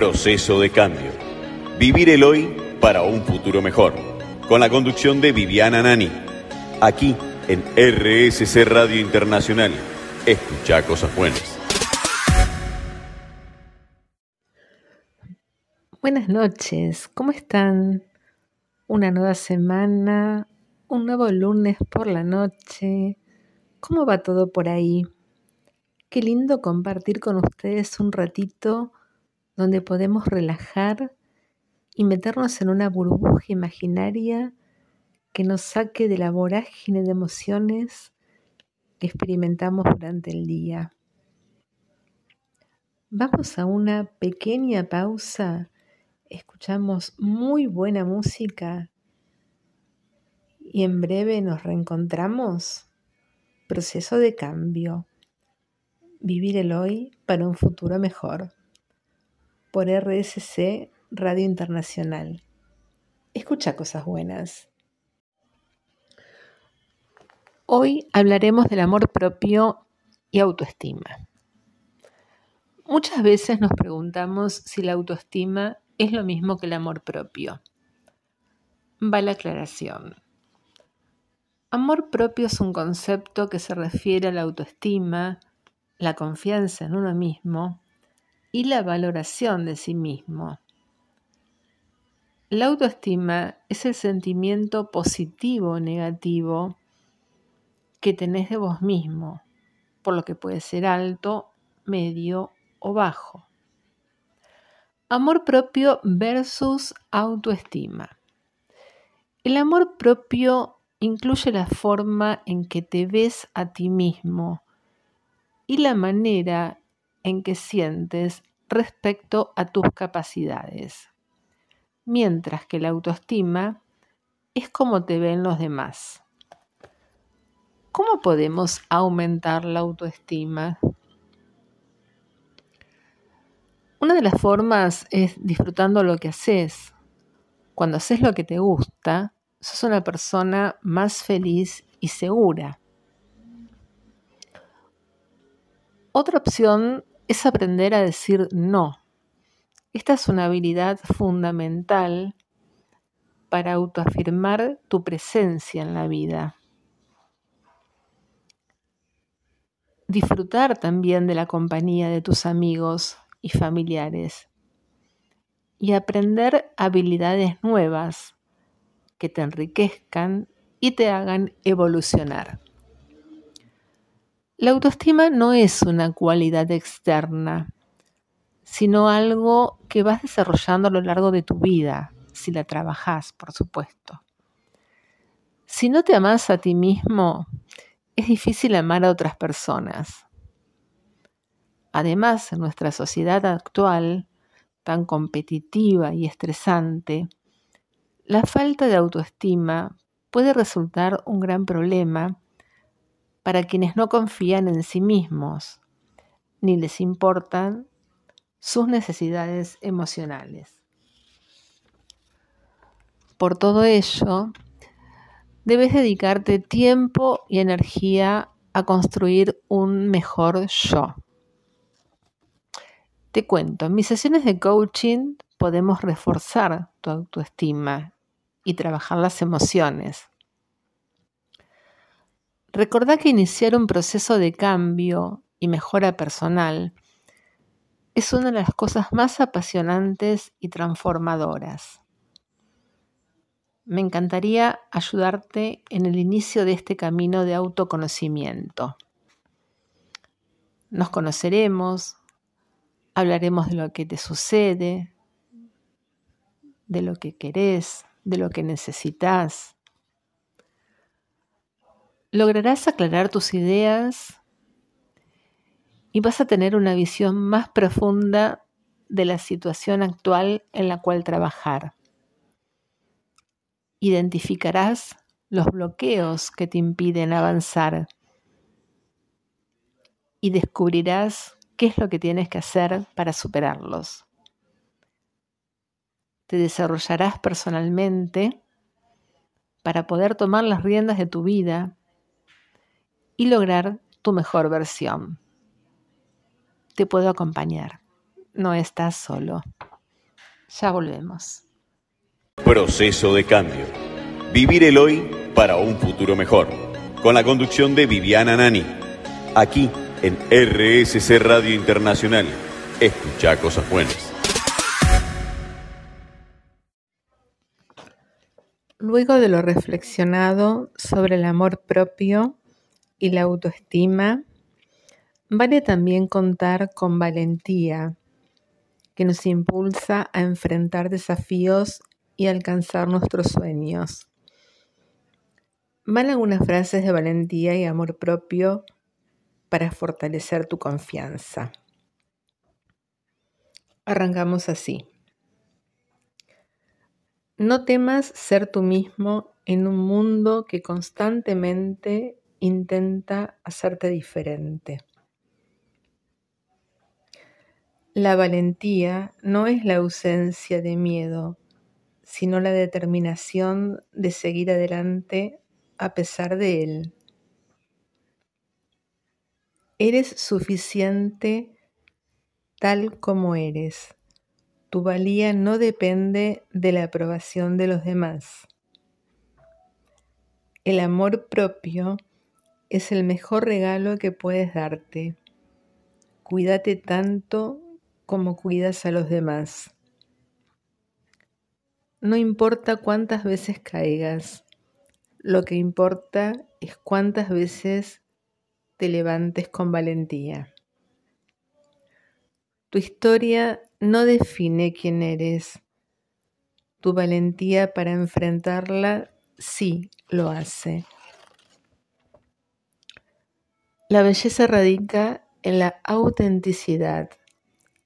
Proceso de cambio. Vivir el hoy para un futuro mejor. Con la conducción de Viviana Nani. Aquí en RSC Radio Internacional. Escucha cosas buenas. Buenas noches, ¿cómo están? Una nueva semana, un nuevo lunes por la noche. ¿Cómo va todo por ahí? Qué lindo compartir con ustedes un ratito donde podemos relajar y meternos en una burbuja imaginaria que nos saque de la vorágine de emociones que experimentamos durante el día. Vamos a una pequeña pausa, escuchamos muy buena música y en breve nos reencontramos. Proceso de cambio. Vivir el hoy para un futuro mejor por RSC Radio Internacional. Escucha cosas buenas. Hoy hablaremos del amor propio y autoestima. Muchas veces nos preguntamos si la autoestima es lo mismo que el amor propio. Va la aclaración. Amor propio es un concepto que se refiere a la autoestima, la confianza en uno mismo y la valoración de sí mismo. La autoestima es el sentimiento positivo o negativo que tenés de vos mismo, por lo que puede ser alto, medio o bajo. Amor propio versus autoestima. El amor propio incluye la forma en que te ves a ti mismo y la manera en que sientes respecto a tus capacidades, mientras que la autoestima es como te ven los demás. ¿Cómo podemos aumentar la autoestima? Una de las formas es disfrutando lo que haces. Cuando haces lo que te gusta, sos una persona más feliz y segura. Otra opción es aprender a decir no. Esta es una habilidad fundamental para autoafirmar tu presencia en la vida. Disfrutar también de la compañía de tus amigos y familiares. Y aprender habilidades nuevas que te enriquezcan y te hagan evolucionar. La autoestima no es una cualidad externa, sino algo que vas desarrollando a lo largo de tu vida, si la trabajas, por supuesto. Si no te amas a ti mismo, es difícil amar a otras personas. Además, en nuestra sociedad actual, tan competitiva y estresante, la falta de autoestima puede resultar un gran problema para quienes no confían en sí mismos ni les importan sus necesidades emocionales. Por todo ello, debes dedicarte tiempo y energía a construir un mejor yo. Te cuento, en mis sesiones de coaching podemos reforzar tu autoestima y trabajar las emociones. Recordá que iniciar un proceso de cambio y mejora personal es una de las cosas más apasionantes y transformadoras. Me encantaría ayudarte en el inicio de este camino de autoconocimiento. Nos conoceremos, hablaremos de lo que te sucede, de lo que querés, de lo que necesitas lograrás aclarar tus ideas y vas a tener una visión más profunda de la situación actual en la cual trabajar. Identificarás los bloqueos que te impiden avanzar y descubrirás qué es lo que tienes que hacer para superarlos. Te desarrollarás personalmente para poder tomar las riendas de tu vida y lograr tu mejor versión. Te puedo acompañar. No estás solo. Ya volvemos. Proceso de cambio. Vivir el hoy para un futuro mejor. Con la conducción de Viviana Nani. Aquí en RSC Radio Internacional. Escucha cosas buenas. Luego de lo reflexionado sobre el amor propio y la autoestima, vale también contar con valentía que nos impulsa a enfrentar desafíos y alcanzar nuestros sueños. Van algunas frases de valentía y amor propio para fortalecer tu confianza. Arrancamos así. No temas ser tú mismo en un mundo que constantemente intenta hacerte diferente. La valentía no es la ausencia de miedo, sino la determinación de seguir adelante a pesar de él. Eres suficiente tal como eres. Tu valía no depende de la aprobación de los demás. El amor propio es el mejor regalo que puedes darte. Cuídate tanto como cuidas a los demás. No importa cuántas veces caigas, lo que importa es cuántas veces te levantes con valentía. Tu historia no define quién eres. Tu valentía para enfrentarla sí lo hace. La belleza radica en la autenticidad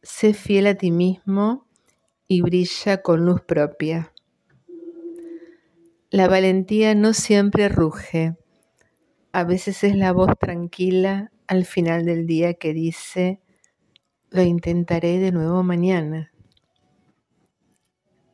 sé fiel a ti mismo y brilla con luz propia. La valentía no siempre ruge, a veces es la voz tranquila al final del día que dice, lo intentaré de nuevo mañana.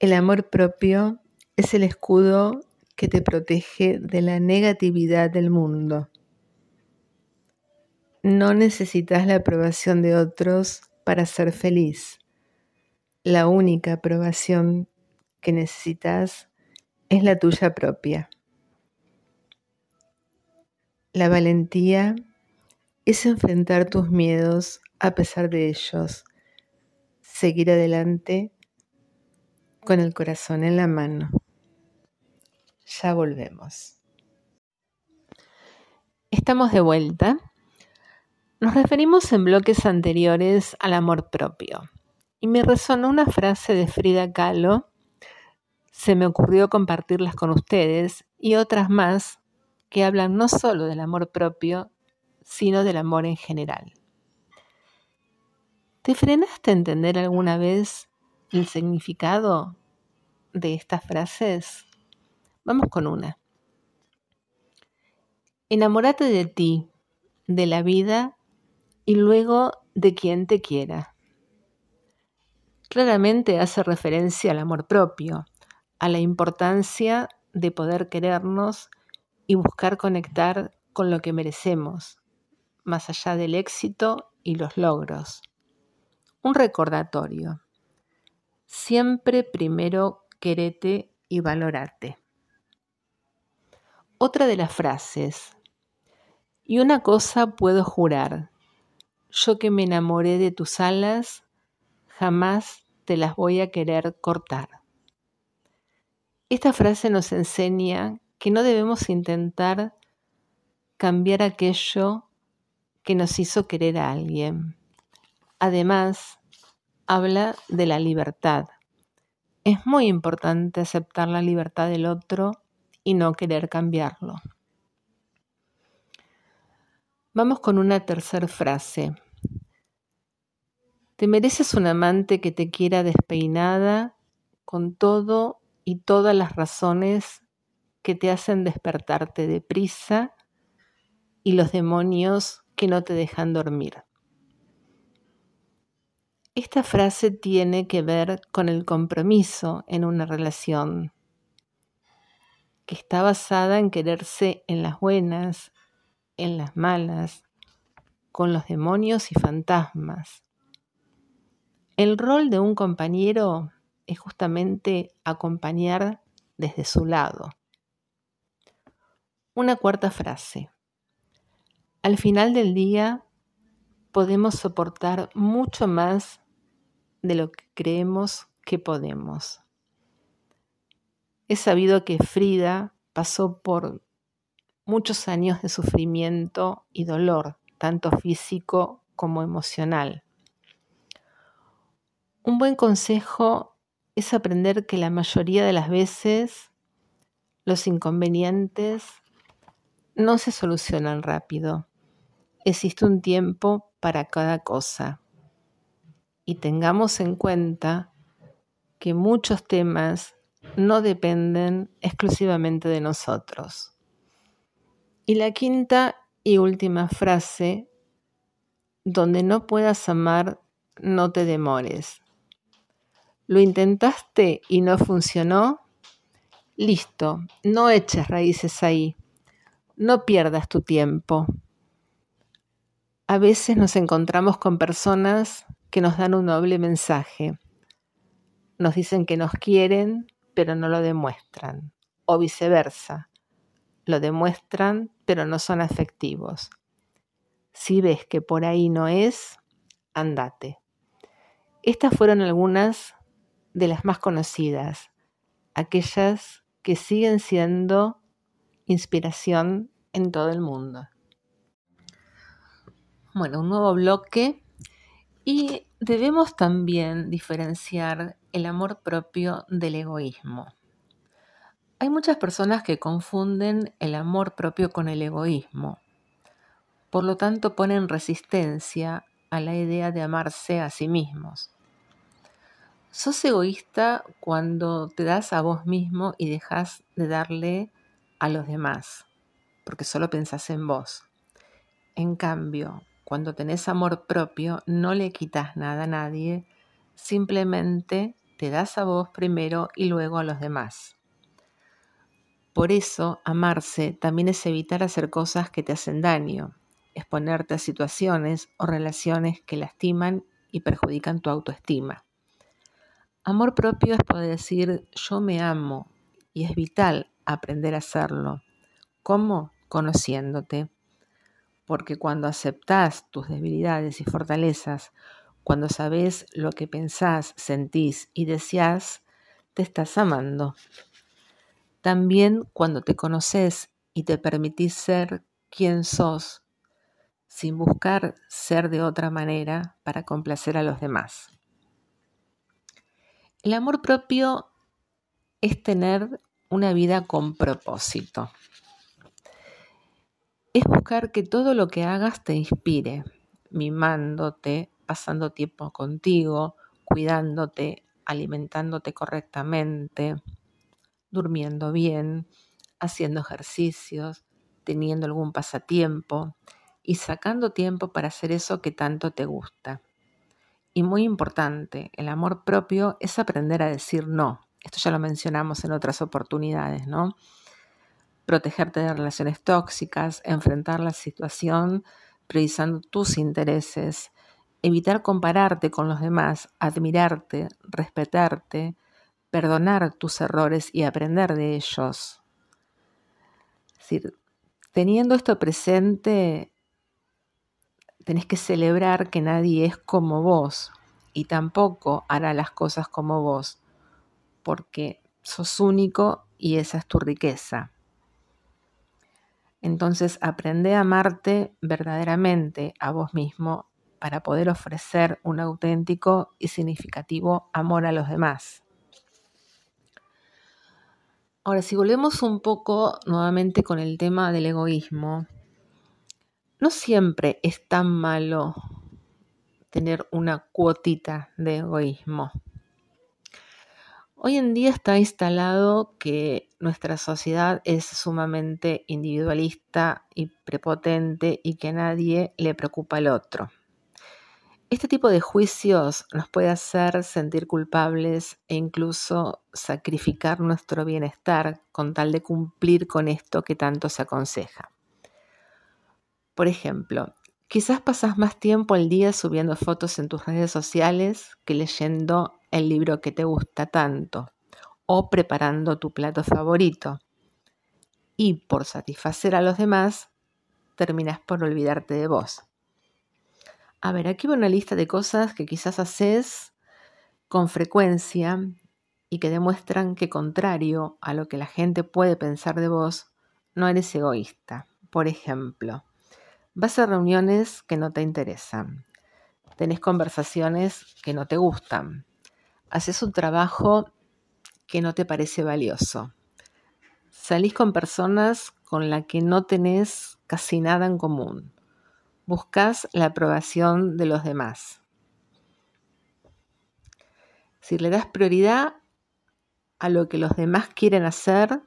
El amor propio es el escudo que te protege de la negatividad del mundo. No necesitas la aprobación de otros para ser feliz. La única aprobación que necesitas es la tuya propia. La valentía es enfrentar tus miedos a pesar de ellos, seguir adelante con el corazón en la mano. Ya volvemos. Estamos de vuelta nos referimos en bloques anteriores al amor propio y me resonó una frase de Frida Kahlo, se me ocurrió compartirlas con ustedes y otras más que hablan no solo del amor propio, sino del amor en general. ¿Te frenaste a entender alguna vez el significado de estas frases? Vamos con una. Enamórate de ti, de la vida y luego de quien te quiera. Claramente hace referencia al amor propio, a la importancia de poder querernos y buscar conectar con lo que merecemos, más allá del éxito y los logros. Un recordatorio. Siempre primero querete y valorate. Otra de las frases. Y una cosa puedo jurar, yo que me enamoré de tus alas, jamás te las voy a querer cortar. Esta frase nos enseña que no debemos intentar cambiar aquello que nos hizo querer a alguien. Además, habla de la libertad. Es muy importante aceptar la libertad del otro y no querer cambiarlo. Vamos con una tercera frase. Te mereces un amante que te quiera despeinada con todo y todas las razones que te hacen despertarte deprisa y los demonios que no te dejan dormir. Esta frase tiene que ver con el compromiso en una relación, que está basada en quererse en las buenas en las malas, con los demonios y fantasmas. El rol de un compañero es justamente acompañar desde su lado. Una cuarta frase. Al final del día podemos soportar mucho más de lo que creemos que podemos. He sabido que Frida pasó por muchos años de sufrimiento y dolor, tanto físico como emocional. Un buen consejo es aprender que la mayoría de las veces los inconvenientes no se solucionan rápido. Existe un tiempo para cada cosa. Y tengamos en cuenta que muchos temas no dependen exclusivamente de nosotros. Y la quinta y última frase, donde no puedas amar, no te demores. ¿Lo intentaste y no funcionó? Listo, no eches raíces ahí. No pierdas tu tiempo. A veces nos encontramos con personas que nos dan un noble mensaje. Nos dicen que nos quieren, pero no lo demuestran. O viceversa. Lo demuestran, pero no son afectivos. Si ves que por ahí no es, andate. Estas fueron algunas de las más conocidas, aquellas que siguen siendo inspiración en todo el mundo. Bueno, un nuevo bloque y debemos también diferenciar el amor propio del egoísmo. Hay muchas personas que confunden el amor propio con el egoísmo. Por lo tanto, ponen resistencia a la idea de amarse a sí mismos. Sos egoísta cuando te das a vos mismo y dejas de darle a los demás, porque solo pensás en vos. En cambio, cuando tenés amor propio, no le quitas nada a nadie, simplemente te das a vos primero y luego a los demás. Por eso, amarse también es evitar hacer cosas que te hacen daño, exponerte a situaciones o relaciones que lastiman y perjudican tu autoestima. Amor propio es poder decir yo me amo y es vital aprender a hacerlo. ¿Cómo? Conociéndote. Porque cuando aceptás tus debilidades y fortalezas, cuando sabes lo que pensás, sentís y deseás, te estás amando. También cuando te conoces y te permitís ser quien sos, sin buscar ser de otra manera para complacer a los demás. El amor propio es tener una vida con propósito. Es buscar que todo lo que hagas te inspire, mimándote, pasando tiempo contigo, cuidándote, alimentándote correctamente, durmiendo bien, haciendo ejercicios, teniendo algún pasatiempo y sacando tiempo para hacer eso que tanto te gusta. Y muy importante, el amor propio es aprender a decir no. Esto ya lo mencionamos en otras oportunidades, ¿no? Protegerte de relaciones tóxicas, enfrentar la situación priorizando tus intereses, evitar compararte con los demás, admirarte, respetarte, perdonar tus errores y aprender de ellos. Teniendo esto presente, tenés que celebrar que nadie es como vos y tampoco hará las cosas como vos, porque sos único y esa es tu riqueza. Entonces aprende a amarte verdaderamente a vos mismo para poder ofrecer un auténtico y significativo amor a los demás. Ahora, si volvemos un poco nuevamente con el tema del egoísmo, no siempre es tan malo tener una cuotita de egoísmo. Hoy en día está instalado que nuestra sociedad es sumamente individualista y prepotente y que a nadie le preocupa el otro. Este tipo de juicios nos puede hacer sentir culpables e incluso sacrificar nuestro bienestar con tal de cumplir con esto que tanto se aconseja. Por ejemplo, quizás pasas más tiempo al día subiendo fotos en tus redes sociales que leyendo el libro que te gusta tanto o preparando tu plato favorito. Y por satisfacer a los demás, terminas por olvidarte de vos. A ver, aquí va una lista de cosas que quizás haces con frecuencia y que demuestran que contrario a lo que la gente puede pensar de vos, no eres egoísta. Por ejemplo, vas a reuniones que no te interesan, tenés conversaciones que no te gustan, haces un trabajo que no te parece valioso, salís con personas con las que no tenés casi nada en común, buscas la aprobación de los demás. Si le das prioridad a lo que los demás quieren hacer,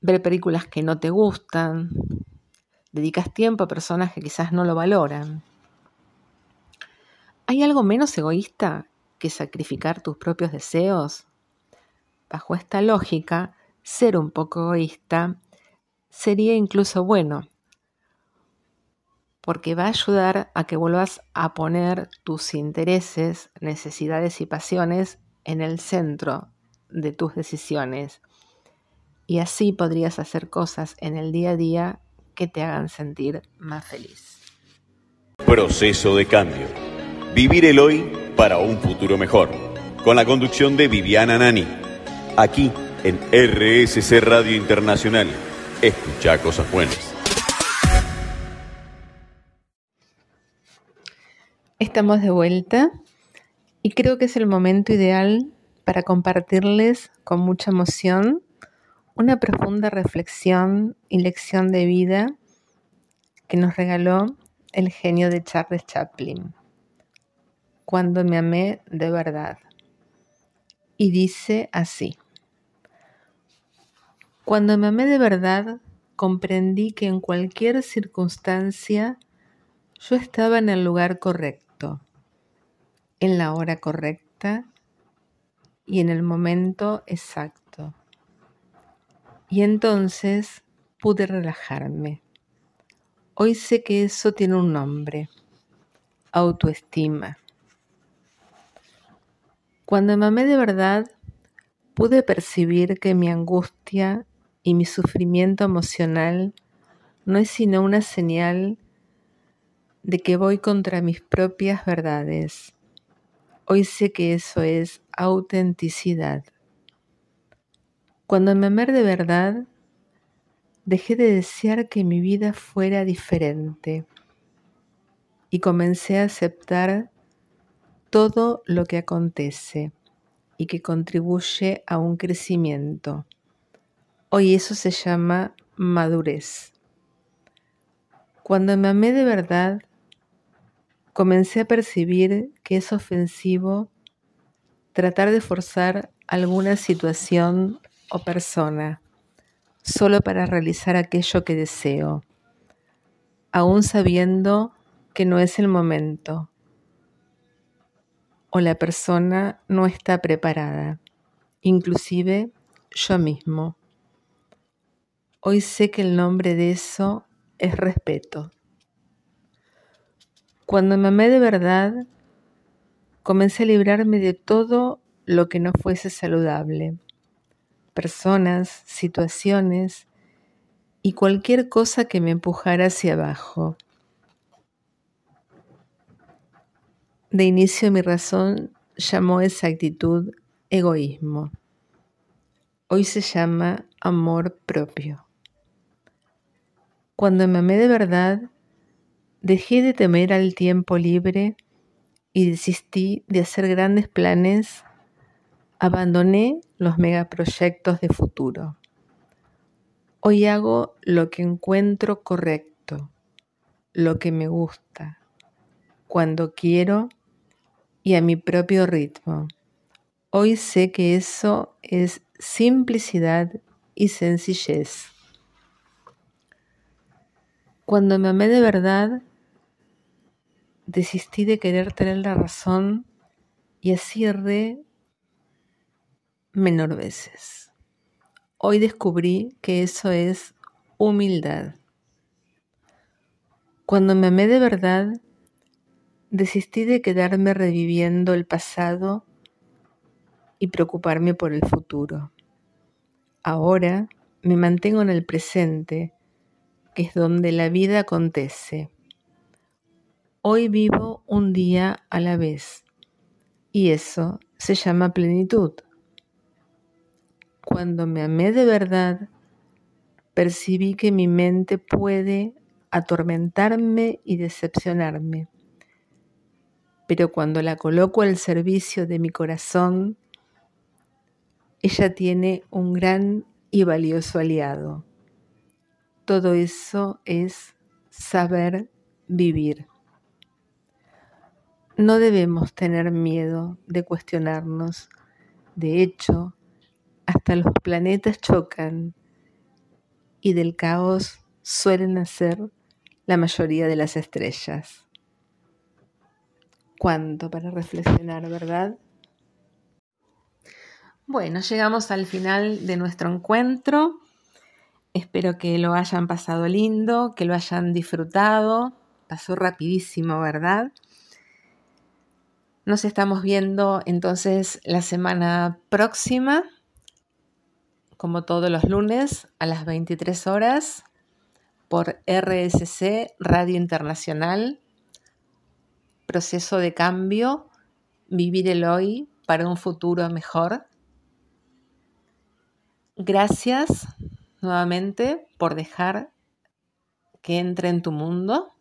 ver películas que no te gustan, dedicas tiempo a personas que quizás no lo valoran. ¿Hay algo menos egoísta que sacrificar tus propios deseos? Bajo esta lógica, ser un poco egoísta sería incluso bueno, porque va a ayudar a que vuelvas a poner tus intereses, necesidades y pasiones en el centro de tus decisiones. Y así podrías hacer cosas en el día a día que te hagan sentir más feliz. Proceso de cambio. Vivir el hoy para un futuro mejor. Con la conducción de Viviana Nani. Aquí en RSC Radio Internacional. Escucha cosas buenas. Estamos de vuelta y creo que es el momento ideal para compartirles con mucha emoción una profunda reflexión y lección de vida que nos regaló el genio de Charles Chaplin, cuando me amé de verdad. Y dice así, cuando me amé de verdad, comprendí que en cualquier circunstancia yo estaba en el lugar correcto en la hora correcta y en el momento exacto. Y entonces pude relajarme. Hoy sé que eso tiene un nombre, autoestima. Cuando me amé de verdad, pude percibir que mi angustia y mi sufrimiento emocional no es sino una señal de que voy contra mis propias verdades Hoy sé que eso es autenticidad. Cuando me amé de verdad, dejé de desear que mi vida fuera diferente y comencé a aceptar todo lo que acontece y que contribuye a un crecimiento. Hoy eso se llama madurez. Cuando me amé de verdad, comencé a percibir que es ofensivo tratar de forzar alguna situación o persona solo para realizar aquello que deseo, aún sabiendo que no es el momento o la persona no está preparada, inclusive yo mismo. Hoy sé que el nombre de eso es respeto. Cuando me amé de verdad, comencé a librarme de todo lo que no fuese saludable, personas, situaciones y cualquier cosa que me empujara hacia abajo. De inicio mi razón llamó esa actitud egoísmo. Hoy se llama amor propio. Cuando me amé de verdad, Dejé de temer al tiempo libre y desistí de hacer grandes planes. Abandoné los megaproyectos de futuro. Hoy hago lo que encuentro correcto, lo que me gusta, cuando quiero y a mi propio ritmo. Hoy sé que eso es simplicidad y sencillez. Cuando me amé de verdad, desistí de querer tener la razón y así erré menor veces. Hoy descubrí que eso es humildad. Cuando me amé de verdad, desistí de quedarme reviviendo el pasado y preocuparme por el futuro. Ahora me mantengo en el presente, que es donde la vida acontece. Hoy vivo un día a la vez y eso se llama plenitud. Cuando me amé de verdad, percibí que mi mente puede atormentarme y decepcionarme. Pero cuando la coloco al servicio de mi corazón, ella tiene un gran y valioso aliado. Todo eso es saber vivir. No debemos tener miedo de cuestionarnos. De hecho, hasta los planetas chocan y del caos suelen nacer la mayoría de las estrellas. Cuánto para reflexionar, ¿verdad? Bueno, llegamos al final de nuestro encuentro. Espero que lo hayan pasado lindo, que lo hayan disfrutado. Pasó rapidísimo, ¿verdad? Nos estamos viendo entonces la semana próxima, como todos los lunes, a las 23 horas, por RSC Radio Internacional. Proceso de cambio, vivir el hoy para un futuro mejor. Gracias nuevamente por dejar que entre en tu mundo,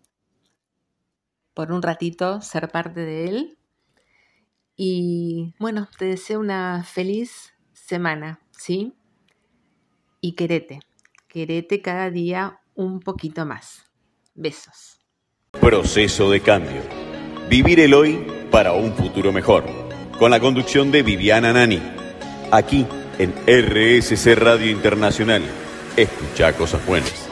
por un ratito ser parte de él. Y bueno, te deseo una feliz semana, ¿sí? Y querete, querete cada día un poquito más. Besos. Proceso de cambio. Vivir el hoy para un futuro mejor. Con la conducción de Viviana Nani. Aquí en RSC Radio Internacional. Escucha cosas buenas.